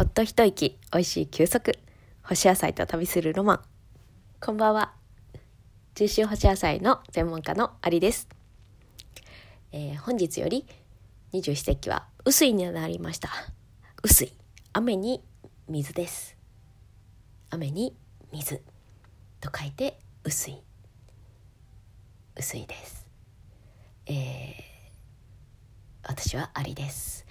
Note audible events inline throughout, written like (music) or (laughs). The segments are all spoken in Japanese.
ほっと一息、美味しい休息。干し野菜と旅するロマン。こんばんは。中秋干し野菜の専門家のアリです。えー、本日より二十四節気は雨水になりました。雨水。雨に水です。雨に水と書いて雨水。雨水です。えー、私はアリです。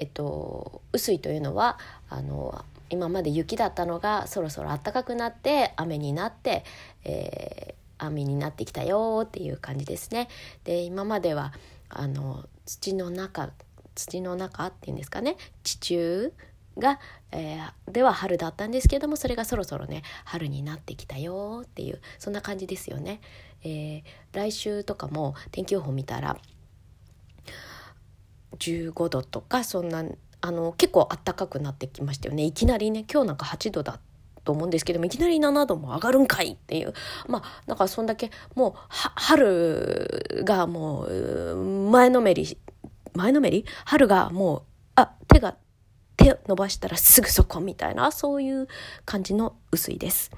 えっと、雨水というのはあの今まで雪だったのがそろそろ暖かくなって雨になって、えー、雨になってきたよっていう感じですね。で今まではあの土の中土の中っていうんですかね地中が、えー、では春だったんですけどもそれがそろそろね春になってきたよっていうそんな感じですよね。えー、来週とかも天気予報見たら15度とかそんなあの結構暖かくなってきましたよね。いきなりね今日なんか8度だと思うんですけどもいきなり7度も上がるんかいっていう。まあだからそんだけもう春がもう前のめり前のめり？春がもうあ手が手伸ばしたらすぐそこみたいなそういう感じの薄いです。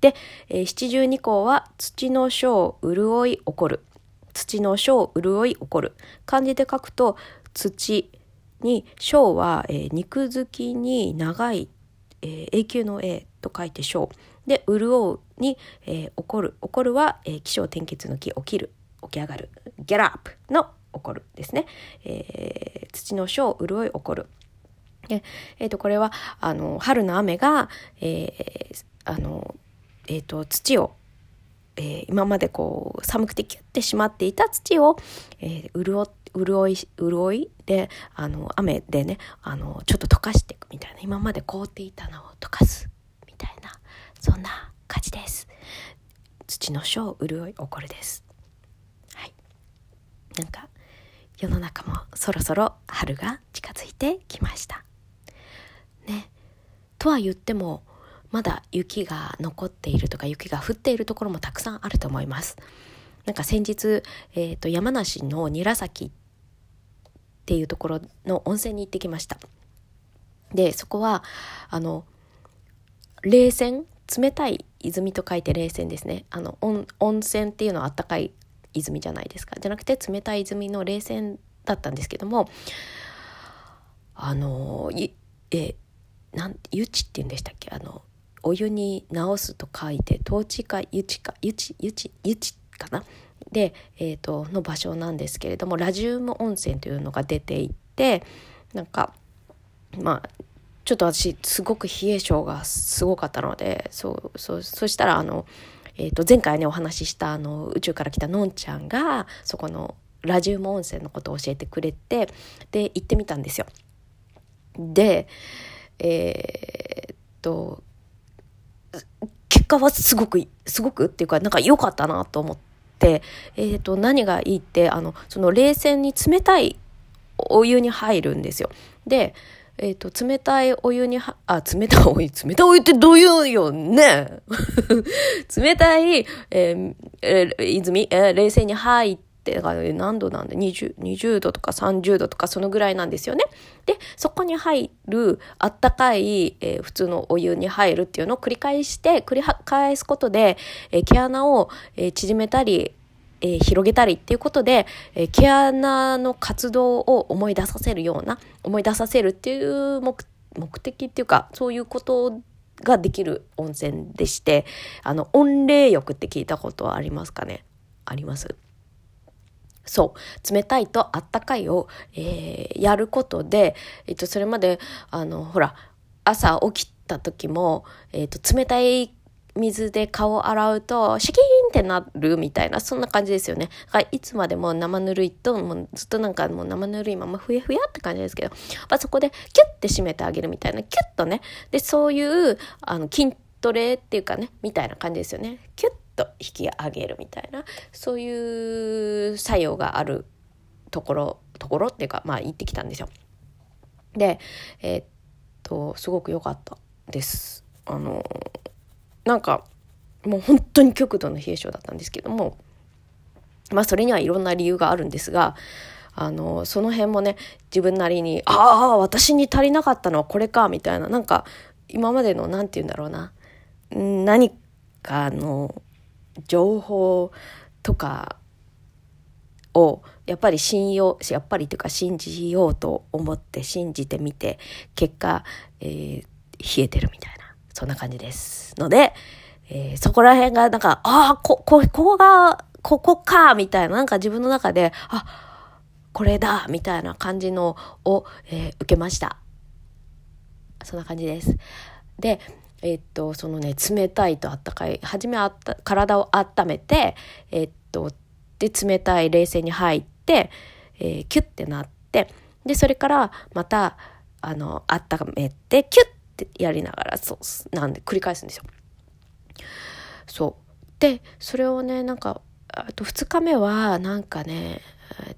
で、えー、七十二項は土の小潤い起こる。土の小潤い起こる。漢字で書くと土に小は、えー、肉付きに長い、えー、永久の A と書いて小で潤うに、えー、起こる。起こるは、えー、気象転結の木起きる起き上がる。get up の起こるですね、えー、土の小潤い起こる。で、えー、とこれはあの春の雨が、えー、あのえーと、土をえー、今までこう寒くてキュッてしまっていた土を、えー、潤潤い潤い？であの雨でねあのちょっと溶かしていくみたいな。今まで凍っていたのを溶かすみたいな。そんな感じです。土の小潤い起こるです。はい。なんか世の中もそろそろ春が近づいてきました。ね。とは言ってもまだ雪が残っているとか雪が降っているところもたくさんあると思います。なんか先日、えーと、山梨の韮崎っていうところの温泉に行ってきました。でそこはあの冷泉？冷たい泉と書いて冷泉ですね。あの温泉っていうのはあったかい泉じゃないですか。じゃなくて冷たい泉の冷泉だったんですけどもあのえなん湯地っていうんでしたっけ？あのお湯に直すと書いてトーチか湯地か湯地湯地湯地かな？で、えーと、の場所なんですけれどもラジウム温泉というのが出ていてなんかまあちょっと私すごく冷え性がすごかったのでそうそうそしたらあの、えーと、前回ねお話ししたあの宇宙から来たのんちゃんがそこのラジウム温泉のことを教えてくれてで行ってみたんですよ。でえー、っと結果はすごくすごくっていうかなんか良かったなと思って、えー、と何がいいってあのその冷泉に冷たいお湯に入るんですよ。でえ、ー、と、冷たいお湯には、あ、冷たいお湯、冷たいお湯ってどういうよね (laughs) 冷たい、えーえー、泉、えー、冷泉に入ってって何度なんで 20, 20度とか30度とかそのぐらいなんですよね。でそこに入るあったかい、えー、普通のお湯に入るっていうのを繰り返して繰り返すことで、えー、毛穴を、えー、縮めたりえー、広げたりっていうことで、え、毛穴の活動を思い出させるような思い出させるっていう目的っていうかそういうことができる温泉でしてあの温冷浴って聞いたことはありますかね？あります？そう。冷たいとあったかいを、えー、やることで、えっと、それまで、あの、ほら、朝起きた時も、えっと、冷たい水で顔を洗うと、シャキーンってなるみたいな、そんな感じですよね。いつまでも生ぬるいと、もうずっとなんかもう生ぬるいままふやふやって感じですけど、まあ、そこでキュッて締めてあげるみたいな、キュッとね。で、そういう、あの、筋トレっていうかね、みたいな感じですよね。キュッと引き上げるみたいなそういう作用があるところところっていうかまあ行ってきたんですよ。でえー、っとすごく良かったです。あのなんかもう本当に極度の冷え性だったんですけどもまあそれにはいろんな理由があるんですがあの、その辺もね、自分なりに、ああ、私に足りなかったのはこれか、みたいな、なんか、今までの、なんて言うんだろうな、何かの情報とかをやっぱり信用やっぱりというか信じようと思って信じてみて結果、えー、冷えてるみたいなそんな感じですので、えー、そこら辺がなんかああここここがここかみたいななんか自分の中であこれだみたいな感じのを、えー、受けました。そんな感じです。でえっとそのね冷たいとあったかい初めあった体を温めてえっとで冷たい冷静に入って、えー、キュッてなってでそれからまたあの温めてキュッてやりながらそうなんで繰り返すんですよ。そうでそれをねなんかあと2日目はなんかね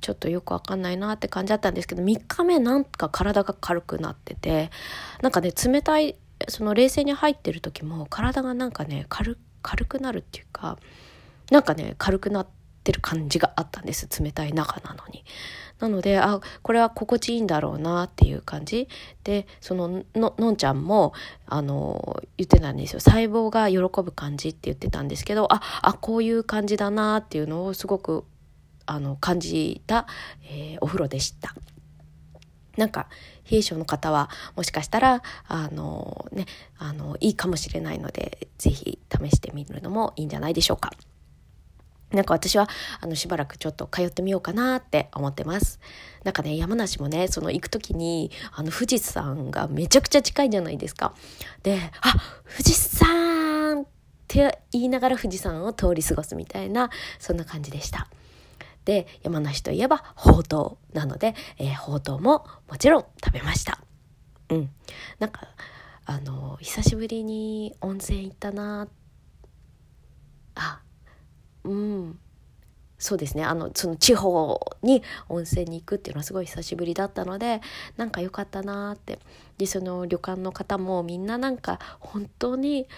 ちょっとよくわかんないなって感じだったんですけど3日目なんか体が軽くなっててなんかね冷たいその冷静に入ってる時も体がなんかね軽くなるっていうかなんかね軽くなってる感じがあったんです冷たい中なのに。なのであこれは心地いいんだろうなっていう感じでそのののんちゃんもあの言ってたんですよ細胞が喜ぶ感じって言ってたんですけどああこういう感じだなっていうのをすごくあの感じた、えー、お風呂でした。なんか冷え性の方はもしかしたらあのねあのいいかもしれないので是非試してみるのもいいんじゃないでしょうか。なんか私はあのしばらくちょっと通ってみようかなって思ってます。なんかね山梨もねその行く時にあの富士山がめちゃくちゃ近いじゃないですか。で「あ富士山!」って言いながら富士山を通り過ごすみたいなそんな感じでした。で山梨といえばほうとうなので、えー、ほうとうももちろん食べました。うん。なんかあの久しぶりに温泉行ったな。あうん。そうですね。あのその地方に温泉に行くっていうのはすごい久しぶりだったのでなんか良かったなって。でその旅館の方もみんななんか本当に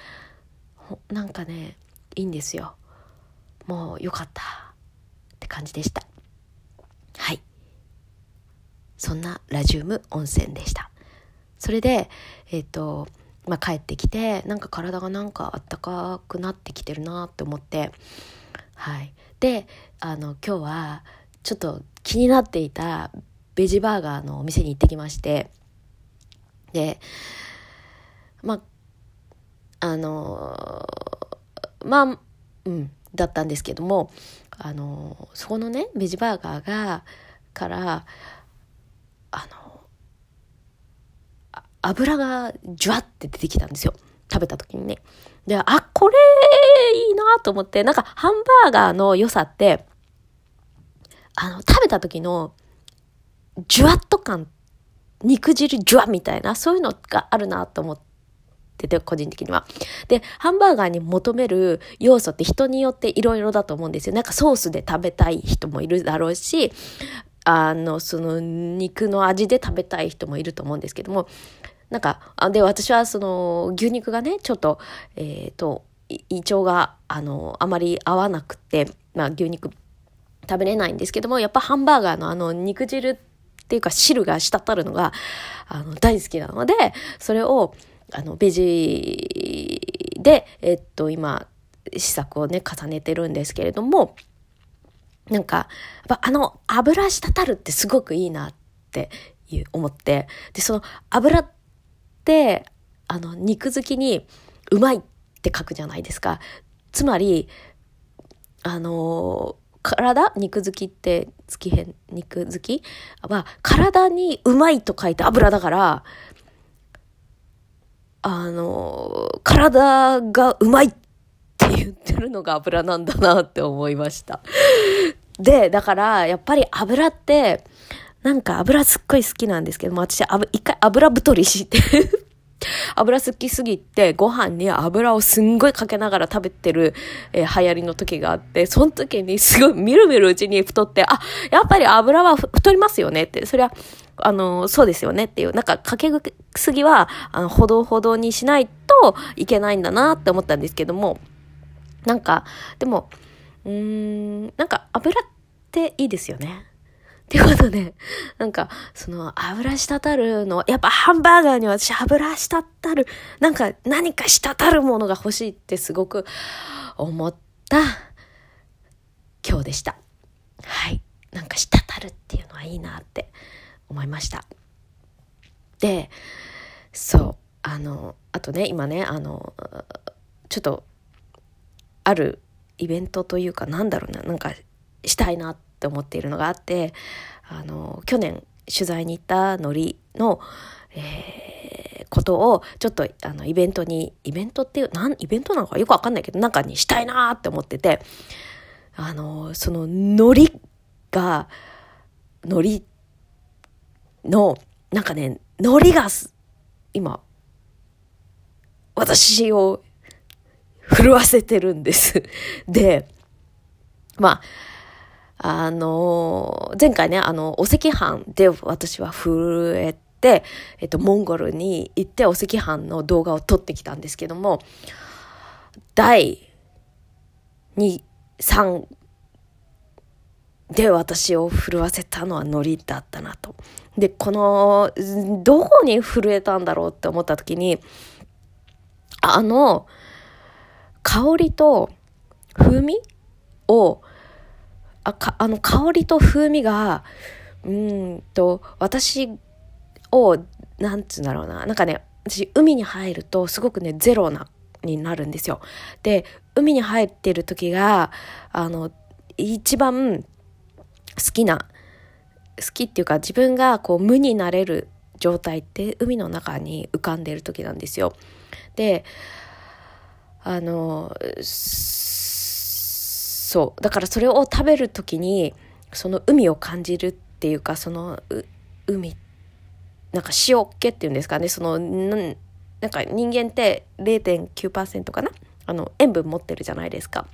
なんかねいいんですよ。もう良かった。って感じでした。はい。そんなラジウム温泉でした。それで、えっ、ー、と、まあ、帰ってきて、なんか体がなんかあったかくなってきてるなって思って、はい。で、あの、今日は、ちょっと気になっていたベジバーガーのお店に行ってきまして、で、まあ、あのまあ、うん、だったんですけども、あのそこのねベジバーガーがからあの油がジュワって出てきたんですよ。食べた時にね。であこれいいなと思ってなんかハンバーガーの良さってあの食べた時のジュワッと感肉汁ジュワみたいなそういうのがあるなと思って。てて、個人的には。で、ハンバーガーに求める要素って人によっていろいろだと思うんですよ。なんかソースで食べたい人もいるだろうし、あの、その肉の味で食べたい人もいると思うんですけども、なんか、で、私はその牛肉がね、ちょっと、えっ、ー、と、胃腸が、あの、あまり合わなくて、まあ牛肉食べれないんですけども、やっぱハンバーガーのあの肉汁っていうか汁が滴るのが、あの、大好きなので、それを、あの、ベジで、えっと、今、試作をね、重ねてるんですけれども、なんか、やっぱあの、油滴るってすごくいいなって思って、で、その油って、あの、肉好きにうまいって書くじゃないですか。つまり、あの、体肉好きって月変肉好き？は体にうまいと書いて油だからあの、体がうまいって言ってるのが油なんだなって思いました。で、だから、やっぱり油って、なんか油すっごい好きなんですけども、私、一回油太りして (laughs) 油好きすぎて、ご飯に油をすんごいかけながら食べてる、えー、流行りの時があって、その時にすごいみるみるうちに太って、あ、やっぱり油は太りますよねって、それはあの、そうですよねっていう、なんかかけすぎは、あの、ほどほどにしないといけないんだなって思ったんですけども、なんか、でも、うーん、なんか油っていいですよね。(laughs) っていうことで、なんか、その油滴るの、やっぱハンバーガーに私油滴る、なんか何か滴るものが欲しいってすごく思った今日でした。はい。なんか滴るっていうのはいいなって思いました。で、そう、あの、あとね、今ね、あの、ちょっと、あるイベントというかなんだろうななんかしたいなって思っているのがあってあの去年取材に行ったノリの、えー、ことをちょっとあのイベントにイベントっていうなんイベントなのかよくわかんないけどなんかにしたいなって思っててあのそのノリがノリのなんかねノリが今私を震わせてるんです。で、まあ、あの、前回ね、あの、お赤飯で私は震えて、えっと、モンゴルに行ってお赤飯の動画を撮ってきたんですけども、第2、3で私を震わせたのはノリだったなと。で、この、どこに震えたんだろうって思った時に、あの、香りと風味をあかあの香りと風味がうんと私をなんつうんだろうななんかね私海に入るとすごくねゼロなになるんですよ。で海に入ってる時があの一番好きな好きっていうか自分がこう無になれる状態って海の中に浮かんでる時なんですよ。であのそうだからそれを食べる時にその海を感じるっていうかその海なんか塩っ気っていうんですかねそのなんか人間って0.9%かな？あの塩分持ってるじゃないですか。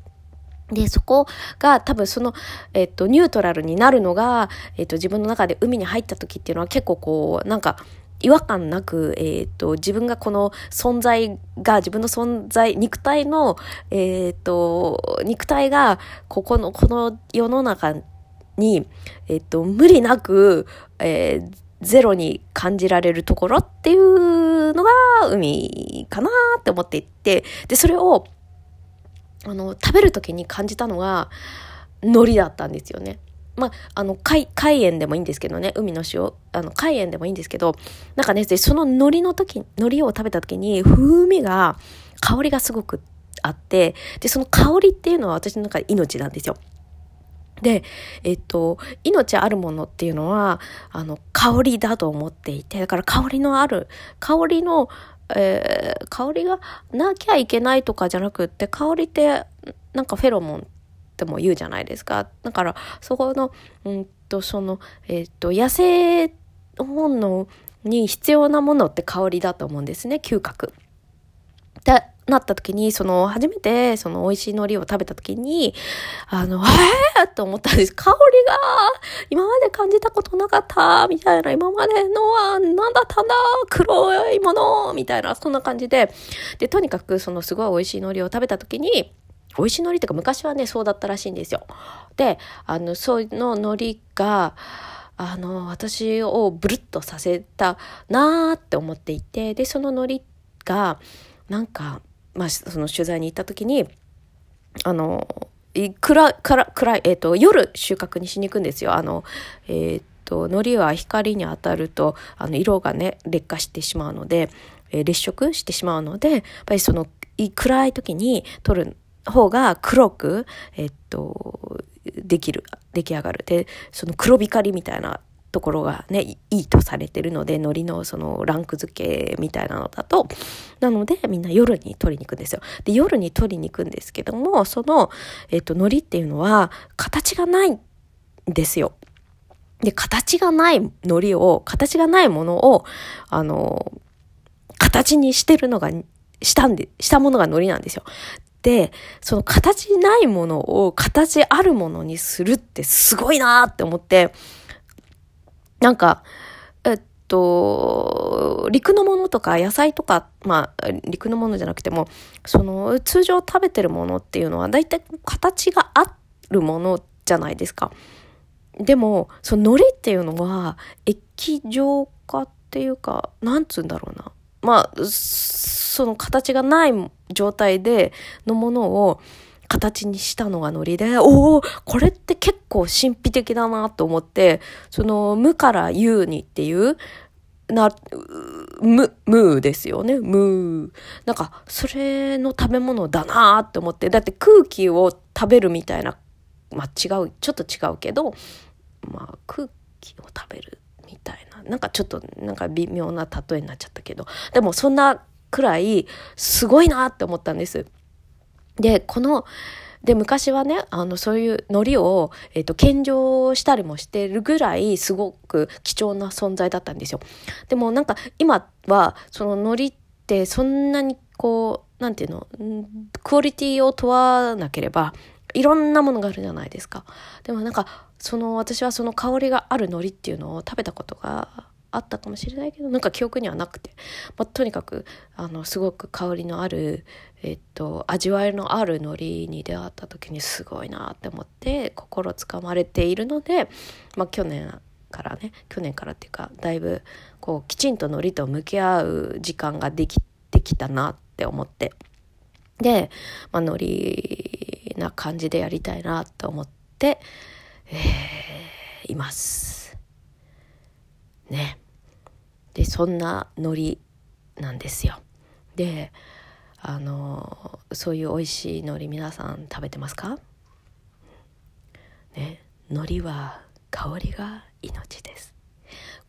で、そこが多分その、えっと、ニュートラルになるのが、えっと、自分の中で海に入った時っていうのは結構こう、なんか、違和感なく、えっ、と、自分がこの存在が、自分の存在、肉体の、えっ、と、肉体が、ここの、この世の中に、えっ、と、無理なく、えー、ゼロに感じられるところっていうのが海かなって思っていて、で、それを、あの、食べる時に感じたのが、海苔だったんですよね。まあ、あの、海、海塩でもいいんですけどね、海の塩、あの、海塩でもいいんですけど、なんかね、その海苔の時、海苔を食べた時に、風味が、香りがすごくあって、で、その香りっていうのは私の中で命なんですよ。で、えっと、命あるものっていうのは、あの、香りだと思っていて、だから香りのある、香りの、えー、香りがなきゃいけないとかじゃなくって、香りって、なんかフェロモンっても言うじゃないですか。だから、そこの、うんと、その、えっ、ー、と、野生本能に必要なものって香りだと思うんですね、嗅覚。なった時に、その、初めて、その、美味しい海苔を食べた時に、あの、(laughs) えーと思ったんです。香りが、今まで感じたことなかった、みたいな、今までのは、何だったんだ、黒いもの、みたいな、そんな感じで、で、とにかく、その、すごい美味しい海苔を食べた時に、美味しい海苔とか昔はね、そうだったらしいんですよ。で、あの、そういうの海苔が、あの、私をブルッとさせたなーって思っていて、で、その海苔が、なんか、まあ、その取材に行った時に、あの、暗暗暗い、えっ、ー、と、夜収穫にしに行くんですよ。あの、えっ、ー、と、海苔は光に当たると、あの、色がね、劣化してしまうので、えー、劣色してしまうので、やっぱりその、暗い時に取る方が黒く、えっと、できる、出来上がる。で、その黒光りみたいなところがね、いいとされてるので、海苔のそのランク付けみたいなのだと、なのでみんな夜に取りに行くんですよ。で、夜に取りに行くんですけども、その、えっと、海苔っていうのは形がないんですよ。で、形がない海苔を、形がないものを、あの、形にしてるのが、したんで、したものが海苔なんですよ。で、その形ないものを形あるものにするってすごいなって思って、なんか、えっと、陸のものとか野菜とか、まあ、陸のものじゃなくても、その、通常食べてるものっていうのは、だいたい形があるものじゃないですか。でもその海苔っていうのは液状化っていうかなんつうんだろうなまあその形がない状態でのものを形にしたのが海苔で、おおこれって結構神秘的だなと思って、その無から有にっていう、な、無、無ですよね。無。なんか、それの食べ物だなって思って、だって空気を食べるみたいな、まあ違う、ちょっと違うけど、まあ空気を食べるみたいな、なんかちょっとなんか微妙な例えになっちゃったけど、でもそんなくらいすごいなって思ったんです。で、この、で、昔はね、あの、そういう海苔を、えっ、ー、と、献上したりもしてるぐらい、すごく貴重な存在だったんですよ。でもなんか、今は、その海苔ってそんなにこう、なんていうの、クオリティを問わなければ、いろんなものがあるじゃないですか。でもなんか、その、私はその香りがある海苔っていうのを食べたことがあったかもしれないけどなんか記憶にはなくて、まあ、とにかくあのすごく香りのある、えっと、味わいのある海苔に出会った時にすごいなって思って心つかまれているので、まあ、去年からね去年からっていうかだいぶこうきちんと海苔と向き合う時間ができてきたなって思ってで、まあ、海苔な感じでやりたいなと思って、えー、います。ね。で、そんな海苔なんですよ。で、あの、そういう美味しい海苔皆さん食べてますか？ね。海苔は香りが命です。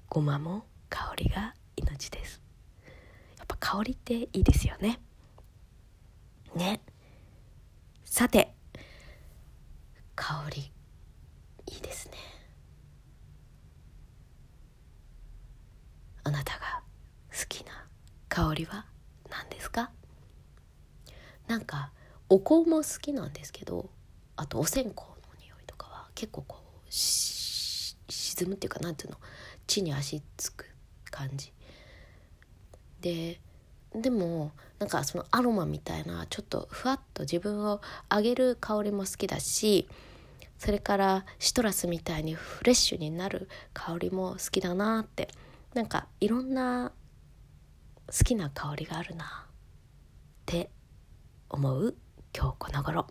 ごまも香りが命です。やっぱ香りっていいですよね。ね。さて、香り、いいですね。あなたが好きな香りは何ですか？なんかお香も好きなんですけどあとお線香の匂いとかは結構こう沈むっていうかなんていうの？地に足つく感じ。ででもなんかそのアロマみたいなちょっとふわっと自分を上げる香りも好きだしそれからシトラスみたいにフレッシュになる香りも好きだなってなんかいろんな好きな香りがあるなって思う今日この頃。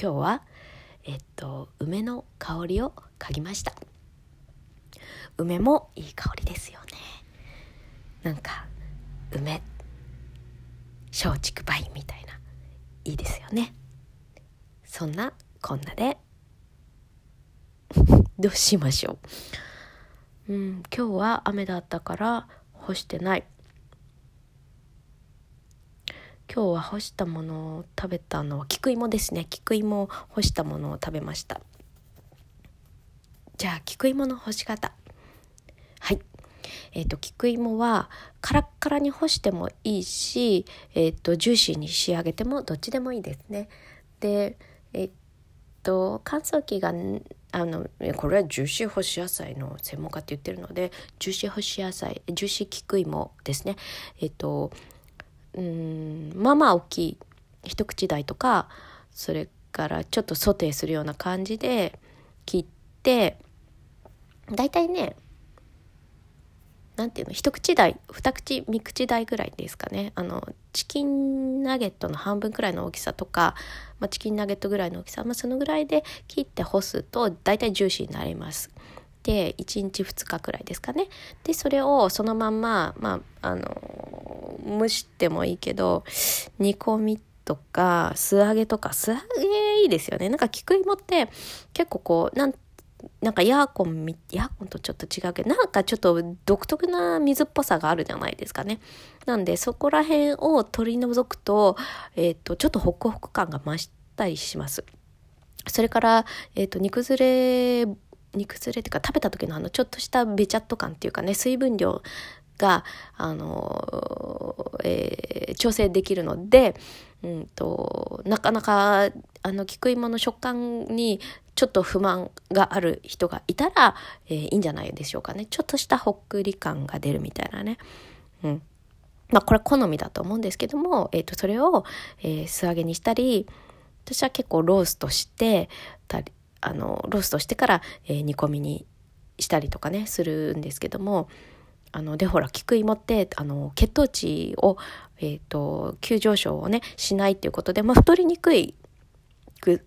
今日はえっと梅の香りを嗅ぎました。梅もいい香りですよね。なんか梅松竹梅みたいないいですよね。そんなこんなで。(laughs) どうしましょう。うん、今日は雨だったから干してない。今日は干したものを食べたのは菊芋ですね。菊芋を干したものを食べました。じゃあ菊芋の干し方。はい。えっ、ー、と菊芋はカラッカラに干してもいいし、えっ、ー、とジューシーに仕上げてもどっちでもいいですね。でえ、ー、とと乾燥機があのこれは樹脂干し野菜の専門家って言ってるので樹脂干し野菜樹脂菊芋ですね。えっとうんまあまあ大きい一口大とかそれからちょっとソテーするような感じで切って大体ねなんていうの？一口大二口三口大ぐらいですかね。あのチキンナゲットの半分くらいの大きさとか、まあ、チキンナゲットぐらいの大きさ、まあ、そのぐらいで切って干すと大体ジューシーになります。で1日2日くらいですかね。でそれをそのまんま、まあ、あの蒸してもいいけど煮込みとか素揚げとか素揚げいいですよね。なんか菊芋って結構こうなんなんかヤーコン、ヤーコンとちょっと違うけど、なんかちょっと独特な水っぽさがあるじゃないですかね。なんで、そこら辺を取り除くと、えっ、ー、と、ちょっとホクホク感が増したりします。それから、えっ、ー、と、煮崩れ、煮崩れっていうか食べた時のあのちょっとしたべちゃっと感っていうかね、水分量が、あの、えー、調整できるので、うんと、なかなか、あの、菊芋の食感にちょっと不満がある人がいたら、えー、いいんじゃないでしょうかね。ちょっとしたほっくり感が出るみたいなね。うん。まあ、これ好みだと思うんですけども、え、ー、と、それを、えー、素揚げにしたり、私は結構ローストして、あのローストしてから、えー、煮込みにしたりとかねするんですけどもあのでほら菊芋ってあの血糖値を、えーと、急上昇をねしないっていうことで、まあ、太りにくい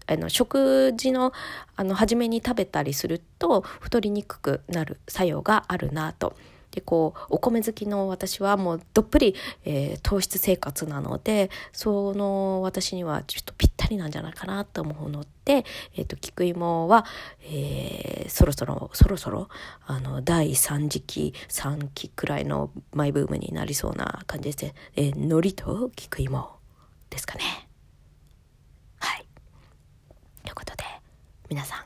あの食事のあの初めに食べたりすると太りにくくなる作用があるなと。でこうお米好きの私はもうどっぷり、えー、糖質生活なのでその私にはちょっとぴったりなんじゃないかなと思うので、えーと、菊芋は、えー、そろそろそろそろあの第3次期3期くらいのマイブームになりそうな感じですね。えー、海苔と菊芋ですかね。皆さん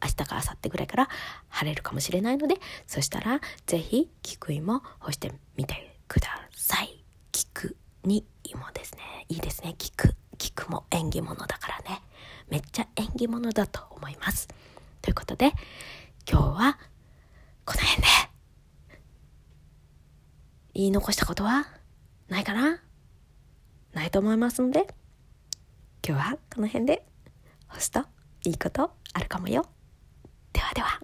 明日か明後日ぐらいから晴れるかもしれないのでそしたら是非菊芋干してみてください。菊に芋ですね。いいですね。菊。菊も縁起物だからね。めっちゃ縁起物だと思います。ということで今日はこの辺で。言い残したことは？ないかな？ないと思いますので今日はこの辺で。干すといいこと？あるかもよ。ではでは。